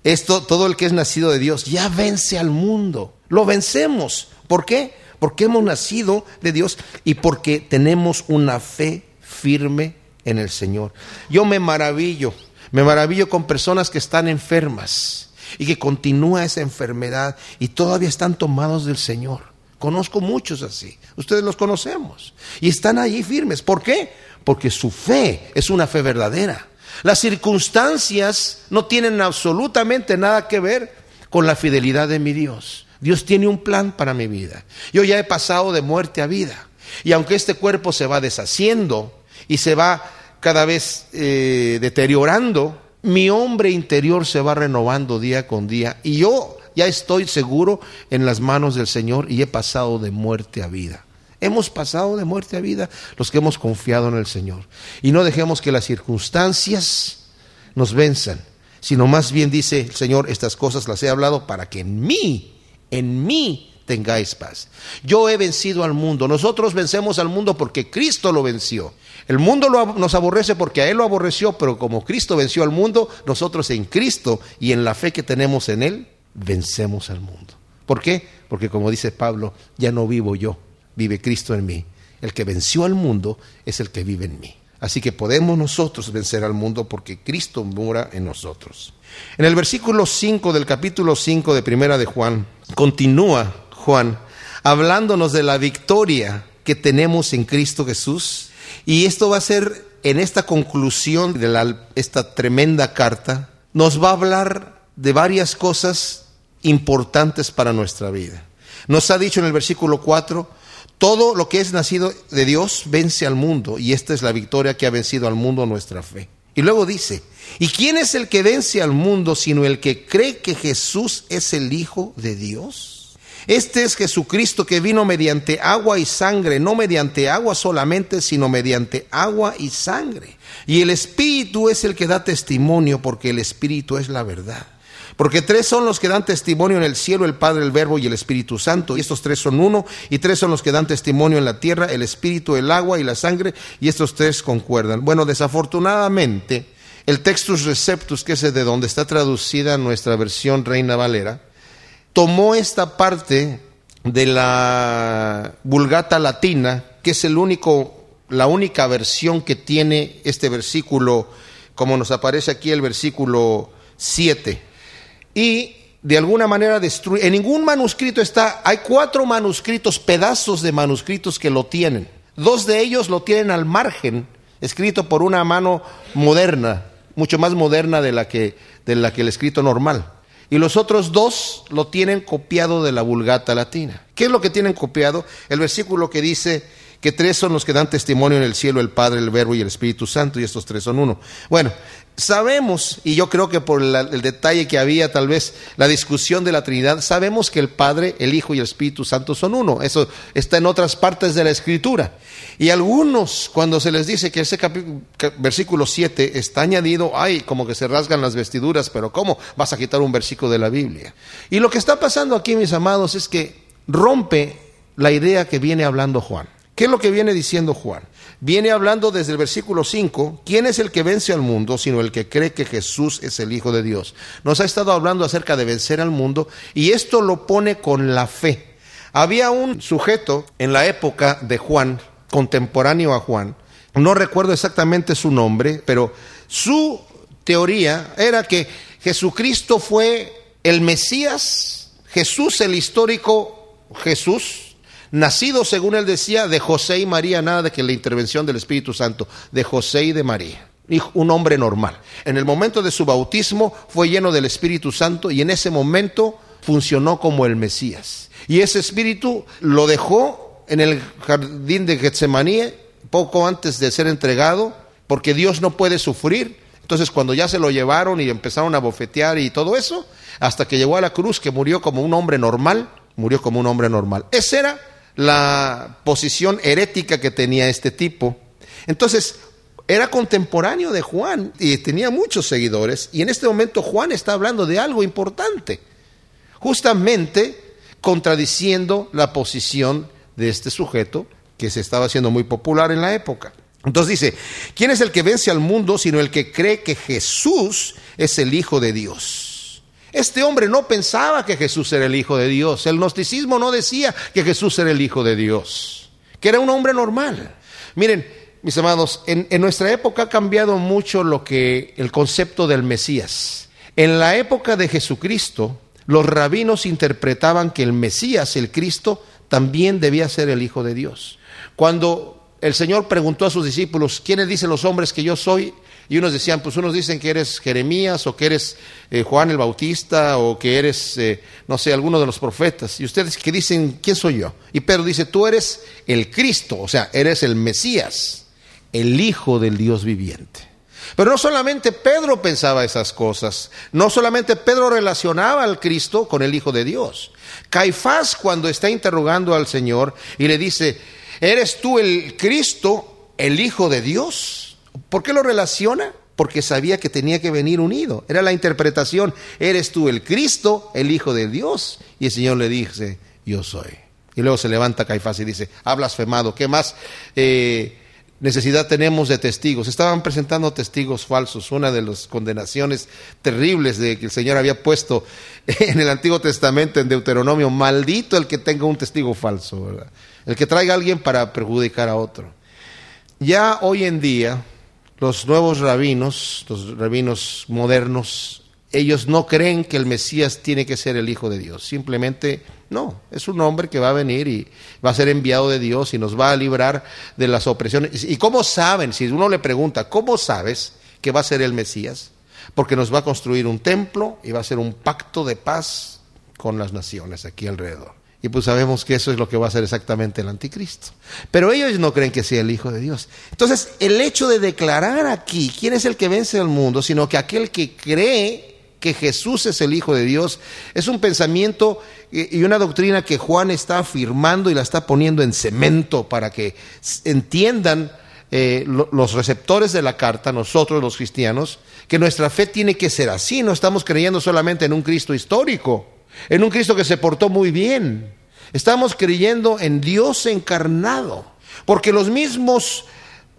esto, todo el que es nacido de Dios ya vence al mundo. Lo vencemos. ¿Por qué? Porque hemos nacido de Dios y porque tenemos una fe firme en el Señor. Yo me maravillo, me maravillo con personas que están enfermas y que continúa esa enfermedad y todavía están tomados del Señor. Conozco muchos así, ustedes los conocemos y están allí firmes. ¿Por qué? Porque su fe es una fe verdadera. Las circunstancias no tienen absolutamente nada que ver con la fidelidad de mi Dios. Dios tiene un plan para mi vida. Yo ya he pasado de muerte a vida. Y aunque este cuerpo se va deshaciendo y se va cada vez eh, deteriorando, mi hombre interior se va renovando día con día. Y yo ya estoy seguro en las manos del Señor y he pasado de muerte a vida. Hemos pasado de muerte a vida los que hemos confiado en el Señor. Y no dejemos que las circunstancias nos venzan, sino más bien dice el Señor, estas cosas las he hablado para que en mí, en mí tengáis paz. Yo he vencido al mundo. Nosotros vencemos al mundo porque Cristo lo venció. El mundo nos aborrece porque a Él lo aborreció, pero como Cristo venció al mundo, nosotros en Cristo y en la fe que tenemos en Él, vencemos al mundo. ¿Por qué? Porque como dice Pablo, ya no vivo yo, vive Cristo en mí. El que venció al mundo es el que vive en mí. Así que podemos nosotros vencer al mundo porque Cristo mora en nosotros. En el versículo 5 del capítulo 5 de Primera de Juan, continúa Juan hablándonos de la victoria que tenemos en Cristo Jesús. Y esto va a ser en esta conclusión de esta tremenda carta, nos va a hablar de varias cosas importantes para nuestra vida. Nos ha dicho en el versículo 4, todo lo que es nacido de Dios vence al mundo y esta es la victoria que ha vencido al mundo nuestra fe. Y luego dice, ¿y quién es el que vence al mundo sino el que cree que Jesús es el Hijo de Dios? Este es Jesucristo que vino mediante agua y sangre, no mediante agua solamente, sino mediante agua y sangre. Y el Espíritu es el que da testimonio, porque el Espíritu es la verdad. Porque tres son los que dan testimonio en el cielo, el Padre, el Verbo y el Espíritu Santo. Y estos tres son uno. Y tres son los que dan testimonio en la tierra, el Espíritu, el agua y la sangre. Y estos tres concuerdan. Bueno, desafortunadamente, el Textus Receptus, que es de donde está traducida nuestra versión Reina Valera, tomó esta parte de la Vulgata Latina, que es el único, la única versión que tiene este versículo, como nos aparece aquí el versículo 7. Y de alguna manera destruye. En ningún manuscrito está, hay cuatro manuscritos, pedazos de manuscritos que lo tienen. Dos de ellos lo tienen al margen, escrito por una mano moderna, mucho más moderna de la que, de la que el escrito normal y los otros dos lo tienen copiado de la Vulgata Latina. ¿Qué es lo que tienen copiado? El versículo que dice que tres son los que dan testimonio en el cielo, el Padre, el Verbo y el Espíritu Santo, y estos tres son uno. Bueno, sabemos, y yo creo que por el detalle que había, tal vez la discusión de la Trinidad, sabemos que el Padre, el Hijo y el Espíritu Santo son uno. Eso está en otras partes de la Escritura. Y algunos, cuando se les dice que ese versículo 7 está añadido, ay, como que se rasgan las vestiduras, pero ¿cómo vas a quitar un versículo de la Biblia? Y lo que está pasando aquí, mis amados, es que rompe la idea que viene hablando Juan. ¿Qué es lo que viene diciendo Juan? Viene hablando desde el versículo 5, ¿quién es el que vence al mundo sino el que cree que Jesús es el Hijo de Dios? Nos ha estado hablando acerca de vencer al mundo y esto lo pone con la fe. Había un sujeto en la época de Juan, contemporáneo a Juan, no recuerdo exactamente su nombre, pero su teoría era que Jesucristo fue el Mesías, Jesús el histórico Jesús, nacido, según él decía, de José y María, nada de que la intervención del Espíritu Santo, de José y de María. Un hombre normal. En el momento de su bautismo fue lleno del Espíritu Santo y en ese momento funcionó como el Mesías. Y ese Espíritu lo dejó en el jardín de Getsemaní poco antes de ser entregado, porque Dios no puede sufrir. Entonces cuando ya se lo llevaron y empezaron a bofetear y todo eso, hasta que llegó a la cruz, que murió como un hombre normal, murió como un hombre normal. Ese era la posición herética que tenía este tipo. Entonces, era contemporáneo de Juan y tenía muchos seguidores. Y en este momento Juan está hablando de algo importante, justamente contradiciendo la posición de este sujeto que se estaba haciendo muy popular en la época. Entonces dice, ¿quién es el que vence al mundo sino el que cree que Jesús es el Hijo de Dios? Este hombre no pensaba que Jesús era el Hijo de Dios. El gnosticismo no decía que Jesús era el Hijo de Dios, que era un hombre normal. Miren, mis en, en, nuestra época ha cambiado mucho lo que el concepto del Mesías. En la época de Jesucristo, los rabinos interpretaban que el Mesías, el Cristo, también debía ser el Hijo de Dios. Cuando el Señor preguntó a sus discípulos, ¿quiénes dicen los hombres que yo soy? Y unos decían, pues unos dicen que eres Jeremías o que eres eh, Juan el Bautista o que eres, eh, no sé, alguno de los profetas. Y ustedes que dicen, ¿quién soy yo? Y Pedro dice, tú eres el Cristo, o sea, eres el Mesías, el Hijo del Dios viviente. Pero no solamente Pedro pensaba esas cosas, no solamente Pedro relacionaba al Cristo con el Hijo de Dios. Caifás cuando está interrogando al Señor y le dice, ¿eres tú el Cristo, el Hijo de Dios? ¿Por qué lo relaciona? Porque sabía que tenía que venir unido. Era la interpretación, eres tú el Cristo, el Hijo de Dios. Y el Señor le dice, yo soy. Y luego se levanta Caifás y dice, ha blasfemado, ¿qué más eh, necesidad tenemos de testigos? Estaban presentando testigos falsos, una de las condenaciones terribles de que el Señor había puesto en el Antiguo Testamento, en Deuteronomio, maldito el que tenga un testigo falso, el que traiga a alguien para perjudicar a otro. Ya hoy en día, los nuevos rabinos, los rabinos modernos, ellos no creen que el Mesías tiene que ser el Hijo de Dios. Simplemente no, es un hombre que va a venir y va a ser enviado de Dios y nos va a librar de las opresiones. ¿Y cómo saben? Si uno le pregunta, ¿cómo sabes que va a ser el Mesías? Porque nos va a construir un templo y va a ser un pacto de paz con las naciones aquí alrededor. Y pues sabemos que eso es lo que va a hacer exactamente el anticristo. Pero ellos no creen que sea el Hijo de Dios. Entonces, el hecho de declarar aquí quién es el que vence al mundo, sino que aquel que cree que Jesús es el Hijo de Dios, es un pensamiento y una doctrina que Juan está afirmando y la está poniendo en cemento para que entiendan eh, los receptores de la carta, nosotros los cristianos, que nuestra fe tiene que ser así, no estamos creyendo solamente en un Cristo histórico, en un Cristo que se portó muy bien, estamos creyendo en Dios encarnado, porque los mismos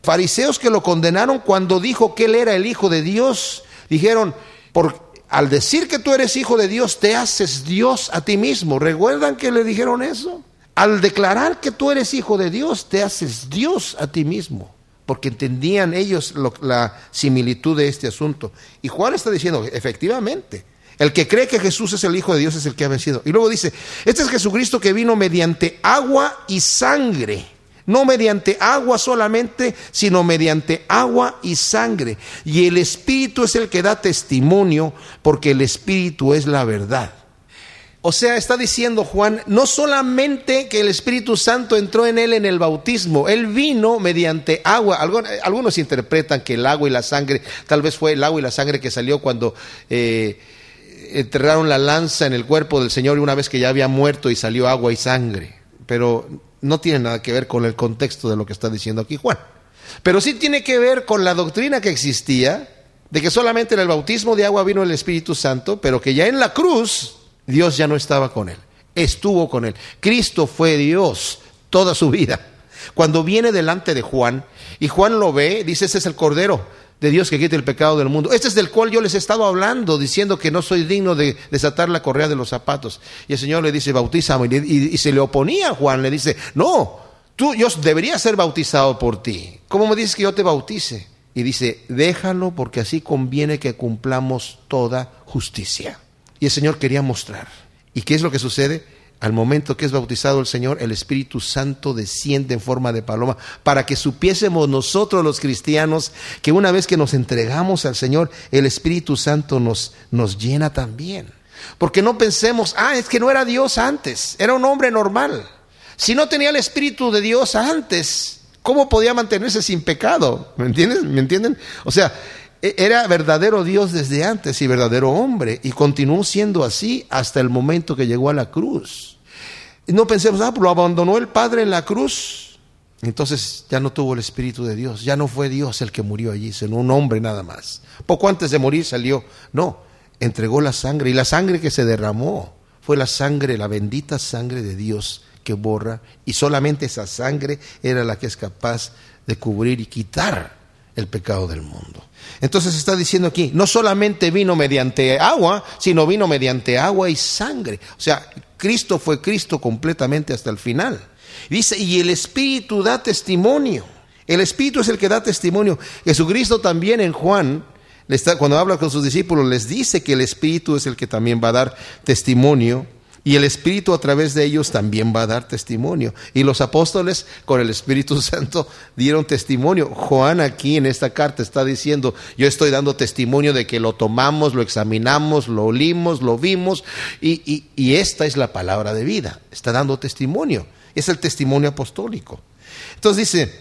fariseos que lo condenaron cuando dijo que él era el Hijo de Dios, dijeron, por, al decir que tú eres Hijo de Dios, te haces Dios a ti mismo. ¿Recuerdan que le dijeron eso? Al declarar que tú eres Hijo de Dios, te haces Dios a ti mismo porque entendían ellos la similitud de este asunto. Y Juan está diciendo, efectivamente, el que cree que Jesús es el Hijo de Dios es el que ha vencido. Y luego dice, este es Jesucristo que vino mediante agua y sangre. No mediante agua solamente, sino mediante agua y sangre. Y el Espíritu es el que da testimonio, porque el Espíritu es la verdad. O sea, está diciendo Juan, no solamente que el Espíritu Santo entró en él en el bautismo, él vino mediante agua. Algunos, interpretan que el agua y la sangre, tal vez fue el agua y la sangre que salió cuando eh, enterraron la lanza en el cuerpo del Señor y una vez que ya había muerto y salió agua y sangre. Pero no tiene nada que ver con el contexto de lo que está diciendo aquí Juan. Pero sí tiene que ver con la doctrina que existía de que solamente en el bautismo de agua vino el Espíritu Santo, pero que ya en la cruz Dios ya no estaba con él, estuvo con él. Cristo fue Dios toda su vida. Cuando viene delante de Juan y Juan lo ve, dice, ese es el Cordero de Dios que quita el pecado del mundo. Este es del cual yo les he estado hablando, diciendo que no soy digno de desatar la correa de los zapatos. Y el Señor le dice, bautízame. Y, se le oponía a Juan, le dice, no, tú, yo debería ser bautizado por ti. ¿Cómo me dices que yo te bautice? Y dice, déjalo porque así conviene que cumplamos toda justicia. Y el Señor quería mostrar. ¿Y qué es lo que sucede? Al momento que es bautizado el Señor, el Espíritu Santo desciende en forma de paloma para que supiésemos nosotros los cristianos que una vez que nos entregamos al Señor, el Espíritu Santo nos, nos llena también. Porque no pensemos, ah, es que no era Dios antes, era un hombre normal. Si no tenía el Espíritu de Dios antes, ¿cómo podía mantenerse sin pecado? ¿Me entienden? ¿Me entienden? O sea, era verdadero Dios desde antes y verdadero hombre, y continuó siendo así hasta el momento que llegó a la cruz. No pensemos, ah, lo abandonó el Padre en la cruz. Entonces ya no tuvo el Espíritu de Dios, ya no fue Dios el que murió allí, sino un hombre nada más. Poco antes de morir salió, no, entregó la sangre, y la sangre que se derramó fue la sangre, la bendita sangre de Dios que borra, y solamente esa sangre era la que es capaz de cubrir y quitar el pecado del mundo. Entonces está diciendo aquí, no solamente vino mediante agua, sino vino mediante agua y sangre. O sea, Cristo fue Cristo completamente hasta el final. Dice, y el Espíritu da testimonio. El Espíritu es el que da testimonio. Jesucristo también en Juan, cuando habla con sus discípulos, les dice que el Espíritu es el que también va a dar testimonio y el Espíritu a través de ellos también va a dar testimonio. Y los apóstoles con el Espíritu Santo dieron testimonio. Juan aquí en esta carta está diciendo, yo estoy dando testimonio de que lo tomamos, lo examinamos, lo olimos, lo vimos, y, esta es la palabra de vida. Está dando testimonio. Es el testimonio apostólico. Entonces dice,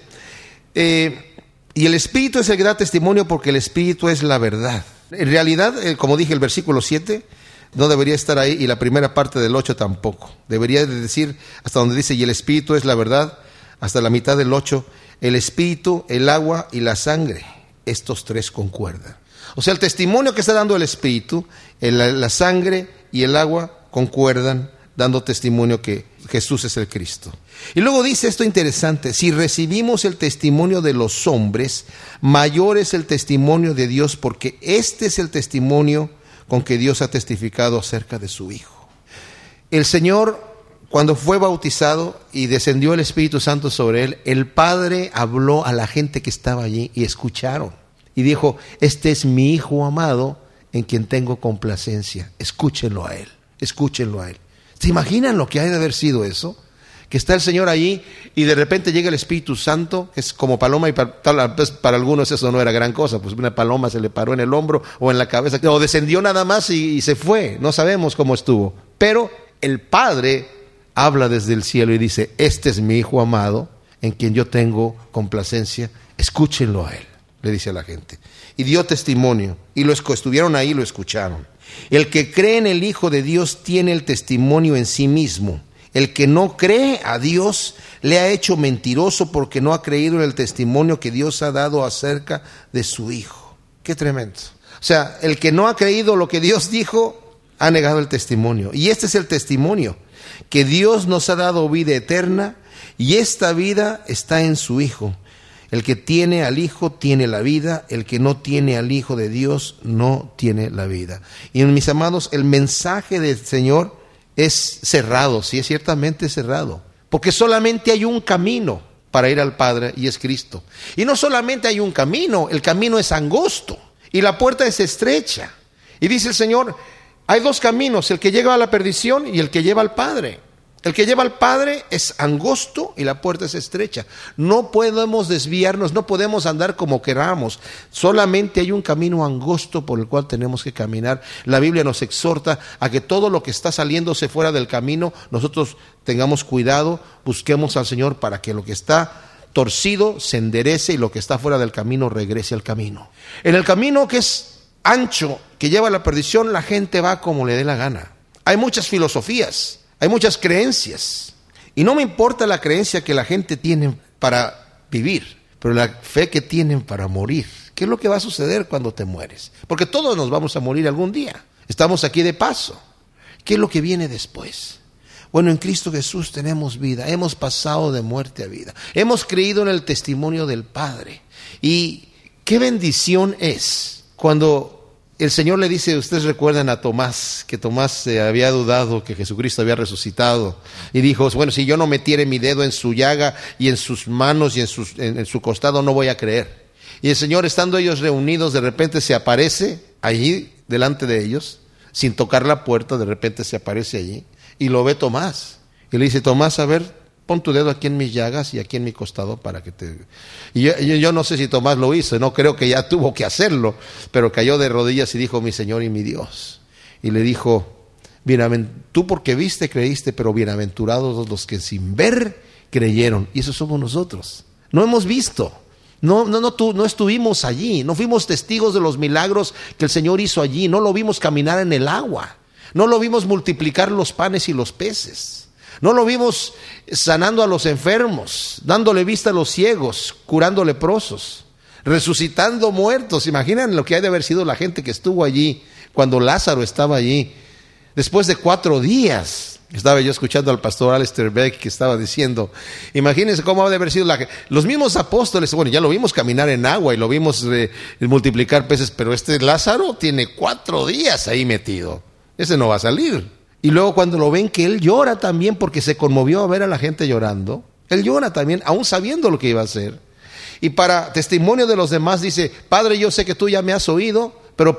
eh, y el Espíritu es el que da testimonio porque el Espíritu es la verdad. En realidad, eh, como dije el versículo 7, no debería estar ahí y la primera parte del 8 tampoco. Debería decir hasta donde dice, y el espíritu es la verdad, hasta la mitad del 8, el espíritu, el agua y la sangre. Estos tres concuerdan. O sea, el testimonio que está dando el espíritu, la sangre y el agua concuerdan, dando testimonio que Jesús es el Cristo. Y luego dice esto interesante, si recibimos el testimonio de los hombres, mayor es el testimonio de Dios, porque este es el testimonio con que Dios ha testificado acerca de su Hijo. El Señor, cuando fue bautizado y descendió el Espíritu Santo sobre él, el Padre habló a la gente que estaba allí y escucharon. Y dijo, este es mi Hijo amado en quien tengo complacencia. Escúchenlo a Él, escúchenlo a Él. ¿Se imaginan lo que ha de haber sido eso? Que está el Señor allí y de repente llega el Espíritu Santo, que es como paloma y para, algunos eso no era gran cosa, pues una paloma se le paró en el hombro o en la cabeza, o descendió nada más y, y se fue, no sabemos cómo estuvo. Pero el Padre habla desde el cielo y dice, este es mi Hijo amado, en quien yo tengo complacencia, escúchenlo a Él, le dice a la gente. Y dio testimonio, y que estuvieron ahí lo escucharon. El que cree en el Hijo de Dios tiene el testimonio en sí mismo. El que no cree a Dios le ha hecho mentiroso porque no ha creído en el testimonio que Dios ha dado acerca de su Hijo. Qué tremendo. O sea, el que no ha creído lo que Dios dijo, ha negado el testimonio. Y este es el testimonio, que Dios nos ha dado vida eterna y esta vida está en su Hijo. El que tiene al Hijo tiene la vida, el que no tiene al Hijo de Dios no tiene la vida. Y mis amados, el mensaje del Señor es cerrado, sí, es ciertamente cerrado, porque solamente hay un camino para ir al Padre y es Cristo. Y no solamente hay un camino, el camino es angosto y la puerta es estrecha. Y dice el Señor, hay dos caminos, el que lleva a la perdición y el que lleva al Padre. El que lleva al Padre es angosto y la puerta es estrecha. No podemos desviarnos, no podemos andar como queramos. Solamente hay un camino angosto por el cual tenemos que caminar. La Biblia nos exhorta a que todo lo que está saliéndose fuera del camino, nosotros tengamos cuidado, busquemos al Señor para que lo que está torcido se enderece y lo que está fuera del camino regrese al camino. En el camino que es ancho, que lleva a la perdición, la gente va como le dé la gana. Hay muchas filosofías hay muchas creencias. Y no me importa la creencia que la gente tiene para vivir, pero la fe que tienen para morir. ¿Qué es lo que va a suceder cuando te mueres? Porque todos nos vamos a morir algún día. Estamos aquí de paso. ¿Qué es lo que viene después? Bueno, en Cristo Jesús tenemos vida, hemos pasado de muerte a vida, hemos creído en el testimonio del Padre. Y qué bendición es cuando el Señor le dice, ustedes recuerdan a Tomás, que Tomás había dudado que Jesucristo había resucitado y dijo, bueno, si yo no metiere mi dedo en su llaga y en sus manos y en, en su costado, no voy a creer. Y el Señor, estando ellos reunidos, de repente se aparece allí delante de ellos, sin tocar la puerta, de repente se aparece allí y lo ve Tomás. Y le dice, Tomás, a ver, pon tu dedo aquí en mis llagas y aquí en mi costado para que te... Y yo, no sé si Tomás lo hizo, no creo que ya tuvo que hacerlo, pero cayó de rodillas y dijo, mi Señor y mi Dios. Y le dijo, tú porque viste creíste, pero bienaventurados los que sin ver creyeron. Y eso somos nosotros. No hemos visto. No, no, no, no estuvimos allí, no fuimos testigos de los milagros que el Señor hizo allí, no lo vimos caminar en el agua, no lo vimos multiplicar los panes y los peces. No lo vimos sanando a los enfermos, dándole vista a los ciegos, curando leprosos, resucitando muertos. Imaginan lo que ha de haber sido la gente que estuvo allí cuando Lázaro estaba allí. Después de cuatro días, estaba yo escuchando al pastor Alistair Beck que estaba diciendo, imagínense cómo ha de haber sido la, los mismos apóstoles, bueno, ya lo vimos caminar en agua y lo vimos eh, multiplicar peces, pero este Lázaro tiene cuatro días ahí metido. Ese no va a salir. Y luego cuando lo ven que él llora también porque se conmovió a ver a la gente llorando, él llora también, aún sabiendo lo que iba a hacer. Y para testimonio de los demás dice, Padre, yo sé que tú ya me has oído, pero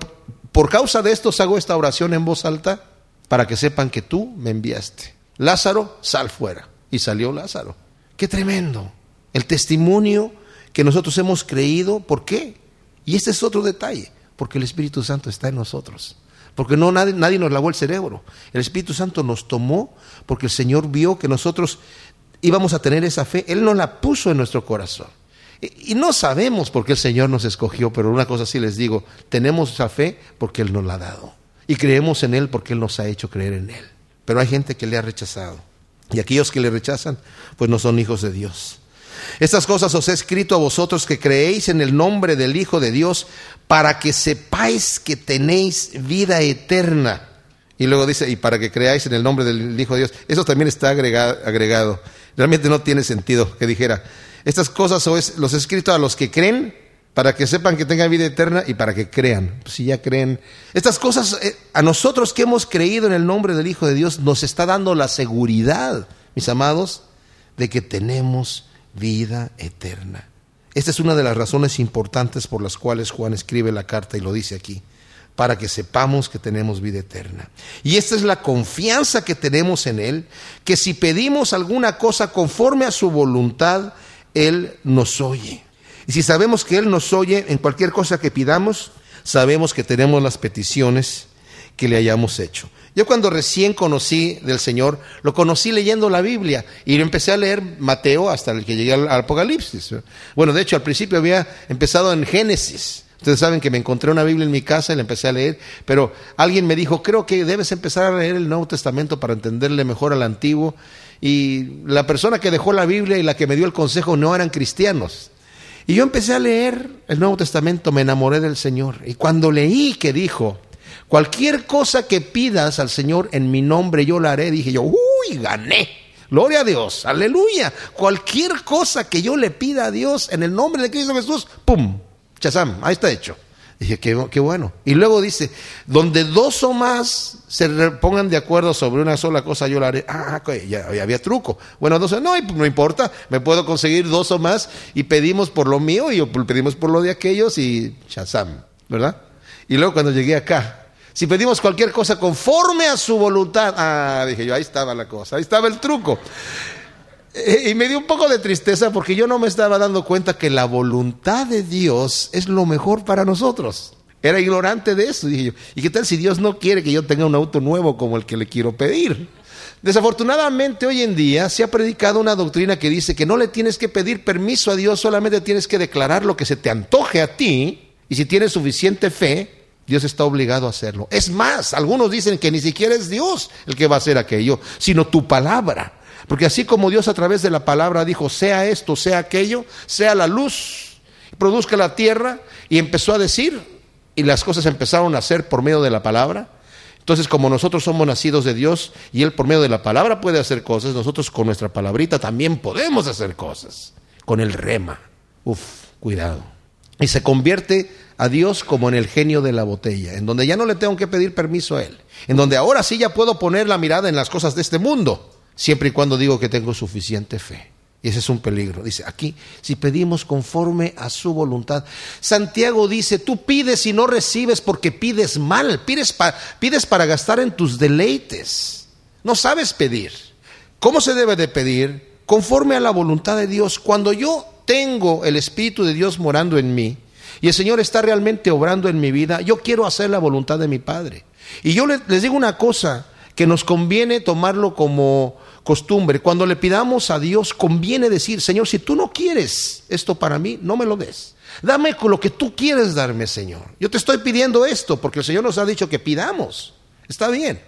por causa de esto hago esta oración en voz alta para que sepan que tú me enviaste. Lázaro, sal fuera. Y salió Lázaro. Qué tremendo. El testimonio que nosotros hemos creído, ¿por qué? Y este es otro detalle, porque el Espíritu Santo está en nosotros porque no nadie, nadie, nos lavó el cerebro. El Espíritu Santo nos tomó porque el Señor vio que nosotros íbamos a tener esa fe. Él nos la puso en nuestro corazón. Y, no sabemos por qué el Señor nos escogió, pero una cosa sí les digo, tenemos esa fe porque Él nos la ha dado. Y creemos en Él porque Él nos ha hecho creer en Él. Pero hay gente que le ha rechazado. Y aquellos que le rechazan, pues no son hijos de Dios. Estas cosas os he escrito a vosotros que creéis en el nombre del Hijo de Dios, para que sepáis que tenéis vida eterna. Y luego dice, y para que creáis en el nombre del Hijo de Dios. Eso también está agregado. Realmente no tiene sentido que dijera, estas cosas os los he escrito a los que creen, para que sepan que tengan vida eterna y para que crean. Pues si ya creen. Estas cosas, eh, a nosotros que hemos creído en el nombre del Hijo de Dios, nos está dando la seguridad, mis amados, de que tenemos vida eterna. Esta es una de las razones importantes por las cuales Juan escribe la carta y lo dice aquí, para que sepamos que tenemos vida eterna. Y esta es la confianza que tenemos en Él, que si pedimos alguna cosa conforme a su voluntad, Él nos oye. Y si sabemos que Él nos oye en cualquier cosa que pidamos, sabemos que tenemos las peticiones que le hayamos hecho. Yo cuando recién conocí del Señor, lo conocí leyendo la Biblia y empecé a leer Mateo hasta el que llegué al, Apocalipsis. Bueno, de hecho al principio había empezado en Génesis. Ustedes saben que me encontré una Biblia en mi casa y la empecé a leer, pero alguien me dijo, creo que debes empezar a leer el Nuevo Testamento para entenderle mejor al Antiguo. Y la persona que dejó la Biblia y la que me dio el consejo no eran cristianos. Y yo empecé a leer el Nuevo Testamento, me enamoré del Señor. Y cuando leí que dijo, cualquier cosa que pidas al Señor en mi nombre, yo la haré, dije yo, uy, gané. Gloria a Dios, aleluya. Cualquier cosa que yo le pida a Dios en el nombre de Cristo Jesús, ¡pum! Chazam, ahí está hecho. Dije, qué, qué, bueno. Y luego dice, donde dos o más se pongan de acuerdo sobre una sola cosa, yo la haré. Ah, ya, había truco. Bueno, dos, no, no importa, me puedo conseguir dos o más y pedimos por lo mío y pedimos por lo de aquellos y chazam, ¿verdad? Y luego cuando llegué acá, si pedimos cualquier cosa conforme a su voluntad, ah, dije yo, ahí estaba la cosa, ahí estaba el truco. Eh, y me dio un poco de tristeza porque yo no me estaba dando cuenta que la voluntad de Dios es lo mejor para nosotros. Era ignorante de eso. Dije yo, ¿y qué tal si Dios no quiere que yo tenga un auto nuevo como el que le quiero pedir? Desafortunadamente hoy en día se ha predicado una doctrina que dice que no le tienes que pedir permiso a Dios, solamente tienes que declarar lo que se te antoje a ti y si tienes suficiente fe, Dios está obligado a hacerlo. Es más, algunos dicen que ni siquiera es Dios el que va a hacer aquello, sino tu palabra. Porque así como Dios a través de la palabra dijo, sea esto, sea aquello, sea la luz, produzca la tierra, y empezó a decir, y las cosas empezaron a hacer por medio de la palabra. Entonces, como nosotros somos nacidos de Dios y Él por medio de la palabra puede hacer cosas, nosotros con nuestra palabrita también podemos hacer cosas. Con el rema. Uf, cuidado. Y se convierte a Dios como en el genio de la botella, en donde ya no le tengo que pedir permiso a Él, en donde ahora sí ya puedo poner la mirada en las cosas de este mundo siempre y cuando digo que tengo suficiente fe. Y ese es un peligro. Dice aquí, si pedimos conforme a su voluntad. Santiago dice, tú pides y no recibes porque pides mal, pides, pides para gastar en tus deleites. No sabes pedir. ¿Cómo se debe de pedir? Conforme a la voluntad de Dios. Cuando yo tengo el Espíritu de Dios morando en mí y el Señor está realmente obrando en mi vida, yo quiero hacer la voluntad de mi Padre. Y yo les digo una cosa, que nos conviene tomarlo como costumbre. Cuando le pidamos a Dios, conviene decir, Señor, si tú no quieres esto para mí, no me lo des. Dame lo que tú quieres darme, Señor. Yo te estoy pidiendo esto porque el Señor nos ha dicho que pidamos. Está bien.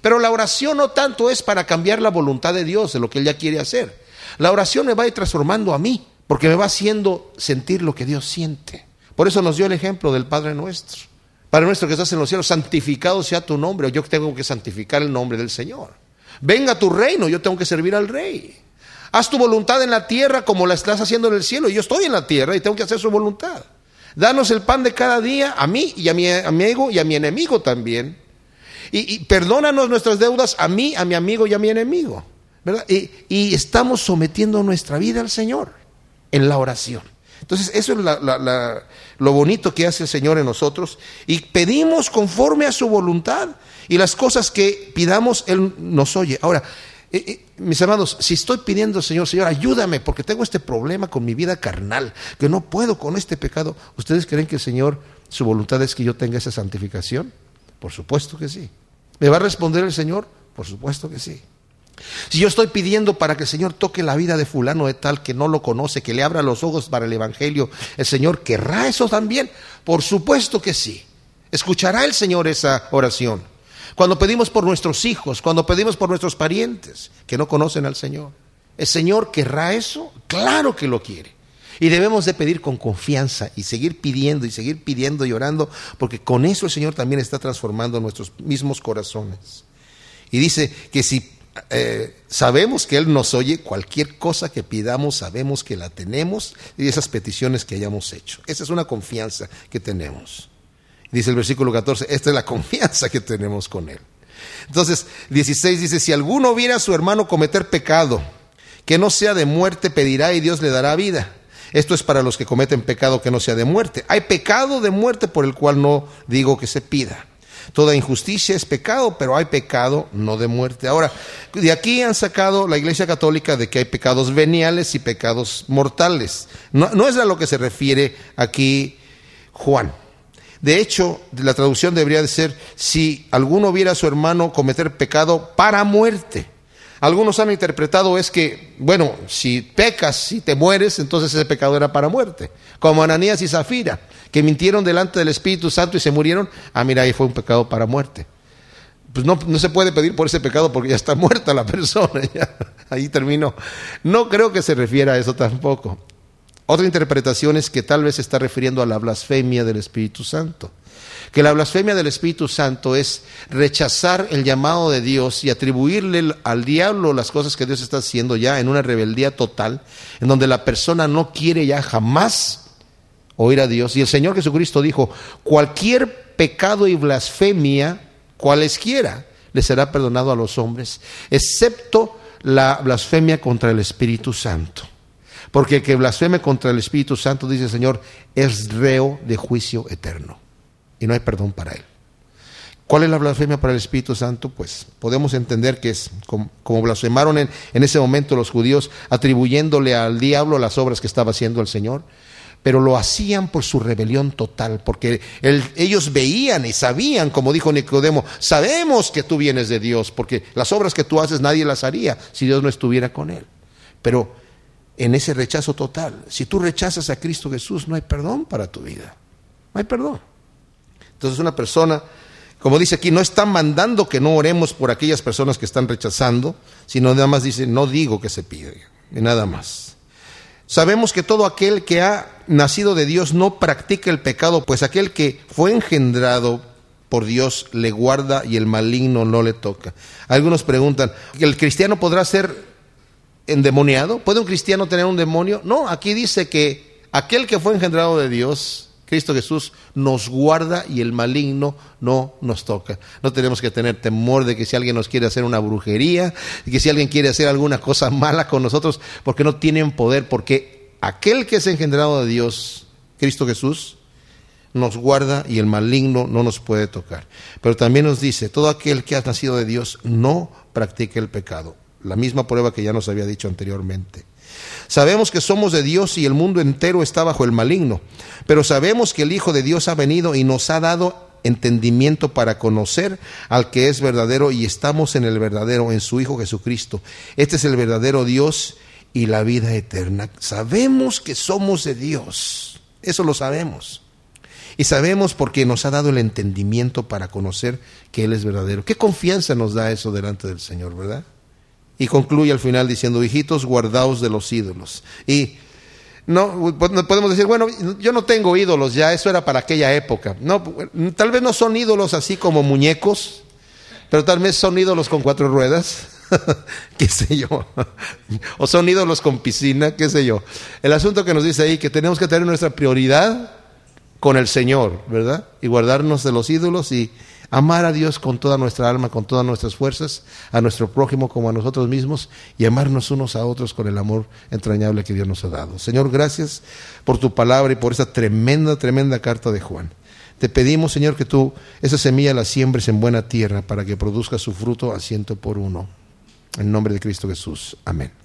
Pero la oración no tanto es para cambiar la voluntad de Dios, de lo que Él ya quiere hacer. La oración me va a ir transformando a mí, porque me va haciendo sentir lo que Dios siente. Por eso nos dio el ejemplo del Padre nuestro. Padre nuestro que estás en los cielos, santificado sea tu nombre. Yo tengo que santificar el nombre del Señor. Venga tu reino, yo tengo que servir al rey. Haz tu voluntad en la tierra como la estás haciendo en el cielo. Yo estoy en la tierra y tengo que hacer su voluntad. Danos el pan de cada día a mí y a mi amigo y a mi enemigo también. Y, perdónanos nuestras deudas a mí, a mi amigo y a mi enemigo. Y, y, estamos sometiendo nuestra vida al Señor en la oración. Entonces, eso es lo bonito que hace el Señor en nosotros. Y pedimos conforme a su voluntad. Y las cosas que pidamos, Él nos oye. Ahora, eh, eh, mis amados, si estoy pidiendo, Señor, Señor, ayúdame, porque tengo este problema con mi vida carnal, que no puedo con este pecado. ¿Ustedes creen que el Señor, su voluntad es que yo tenga esa santificación? Por supuesto que sí. ¿Me va a responder el Señor? Por supuesto que sí. Si yo estoy pidiendo para que el Señor toque la vida de fulano de tal que no lo conoce, que le abra los ojos para el Evangelio, ¿el Señor querrá eso también? Por supuesto que sí. Escuchará el Señor esa oración. Cuando pedimos por nuestros hijos, cuando pedimos por nuestros parientes que no conocen al Señor, ¿el Señor querrá eso? Claro que lo quiere. Y debemos de pedir con confianza y seguir pidiendo y seguir pidiendo y orando, porque con eso el Señor también está transformando nuestros mismos corazones. Y dice que si eh, sabemos que Él nos oye, cualquier cosa que pidamos, sabemos que la tenemos y esas peticiones que hayamos hecho. Esa es una confianza que tenemos. Dice el versículo 14, esta es la confianza que tenemos con Él. Entonces, 16 dice, si alguno viera a su hermano cometer pecado, que no sea de muerte, pedirá y Dios le dará vida. Esto es para los que cometen pecado que no sea de muerte. Hay pecado de muerte por el cual no digo que se pida. Toda injusticia es pecado, pero hay pecado no de muerte. Ahora, de aquí han sacado la Iglesia Católica de que hay pecados veniales y pecados mortales. No, es a lo que se refiere aquí Juan. De hecho, la traducción debería de ser, si alguno viera a su hermano cometer pecado para muerte. Algunos han interpretado es que, bueno, si pecas, si te mueres, entonces ese pecado era para muerte. Como Ananías y Zafira, que mintieron delante del Espíritu Santo y se murieron. Ah, mira, ahí fue un pecado para muerte. Pues no, no se puede pedir por ese pecado porque ya está muerta la persona. ahí terminó. No creo que se refiera a eso tampoco. Otra interpretación es que tal vez se está refiriendo a la blasfemia del Espíritu Santo que la blasfemia del Espíritu Santo es rechazar el llamado de Dios y atribuirle al diablo las cosas que Dios está haciendo ya en una rebeldía total, en donde la persona no quiere ya jamás oír a Dios. Y el Señor Jesucristo dijo, cualquier pecado y blasfemia, cualesquiera, le será perdonado a los hombres, excepto la blasfemia contra el Espíritu Santo. Porque el que blasfeme contra el Espíritu Santo, dice el Señor, es reo de juicio eterno y no hay perdón para él. ¿Cuál es la blasfemia para el Espíritu Santo? Pues podemos entender que es como, blasfemaron en, ese momento los judíos, atribuyéndole al diablo las obras que estaba haciendo el Señor, pero lo hacían por su rebelión total, porque ellos veían y sabían, como dijo Nicodemo, sabemos que tú vienes de Dios, porque las obras que tú haces nadie las haría si Dios no estuviera con él. Pero en ese rechazo total, si tú rechazas a Cristo Jesús, no hay perdón para tu vida, no hay perdón. Entonces una persona, como dice aquí, no está mandando que no oremos por aquellas personas que están rechazando, sino nada más dice, no digo que se pide, y nada más. Sabemos que todo aquel que ha nacido de Dios no practica el pecado, pues aquel que fue engendrado por Dios le guarda y el maligno no le toca. Algunos preguntan, ¿el cristiano podrá ser endemoniado? ¿Puede un cristiano tener un demonio? No, aquí dice que aquel que fue engendrado de Dios Cristo Jesús nos guarda y el maligno no nos toca. No tenemos que tener temor de que si alguien nos quiere hacer una brujería, que si alguien quiere hacer alguna cosa mala con nosotros, porque no tienen poder, porque aquel que es engendrado de Dios, Cristo Jesús, nos guarda y el maligno no nos puede tocar. Pero también nos dice, todo aquel que ha nacido de Dios no practica el pecado. La misma prueba que ya nos había dicho anteriormente. Sabemos que somos de Dios y el mundo entero está bajo el maligno, pero sabemos que el Hijo de Dios ha venido y nos ha dado entendimiento para conocer al que es verdadero y estamos en el verdadero, en su Hijo Jesucristo. Este es el verdadero Dios y la vida eterna. Sabemos que somos de Dios, eso lo sabemos. Y sabemos porque nos ha dado el entendimiento para conocer que Él es verdadero. ¿Qué confianza nos da eso delante del Señor, verdad? Y concluye al final diciendo, hijitos, guardaos de los ídolos. Y no podemos decir, bueno, yo no tengo ídolos ya, eso era para aquella época. No, tal vez no son ídolos así como muñecos, pero tal vez son ídolos con cuatro ruedas, qué sé yo, o son ídolos con piscina, qué sé yo. El asunto que nos dice ahí que tenemos que tener nuestra prioridad con el Señor, ¿verdad? Y guardarnos de los ídolos y amar a Dios con toda nuestra alma, con todas nuestras fuerzas, a nuestro prójimo como a nosotros mismos y amarnos unos a otros con el amor entrañable que Dios nos ha dado. Señor, gracias por tu palabra y por esa tremenda, tremenda carta de Juan. Te pedimos, Señor, que tú esa semilla la siembres en buena tierra para que produzca su fruto a ciento por uno. En nombre de Cristo Jesús. Amén.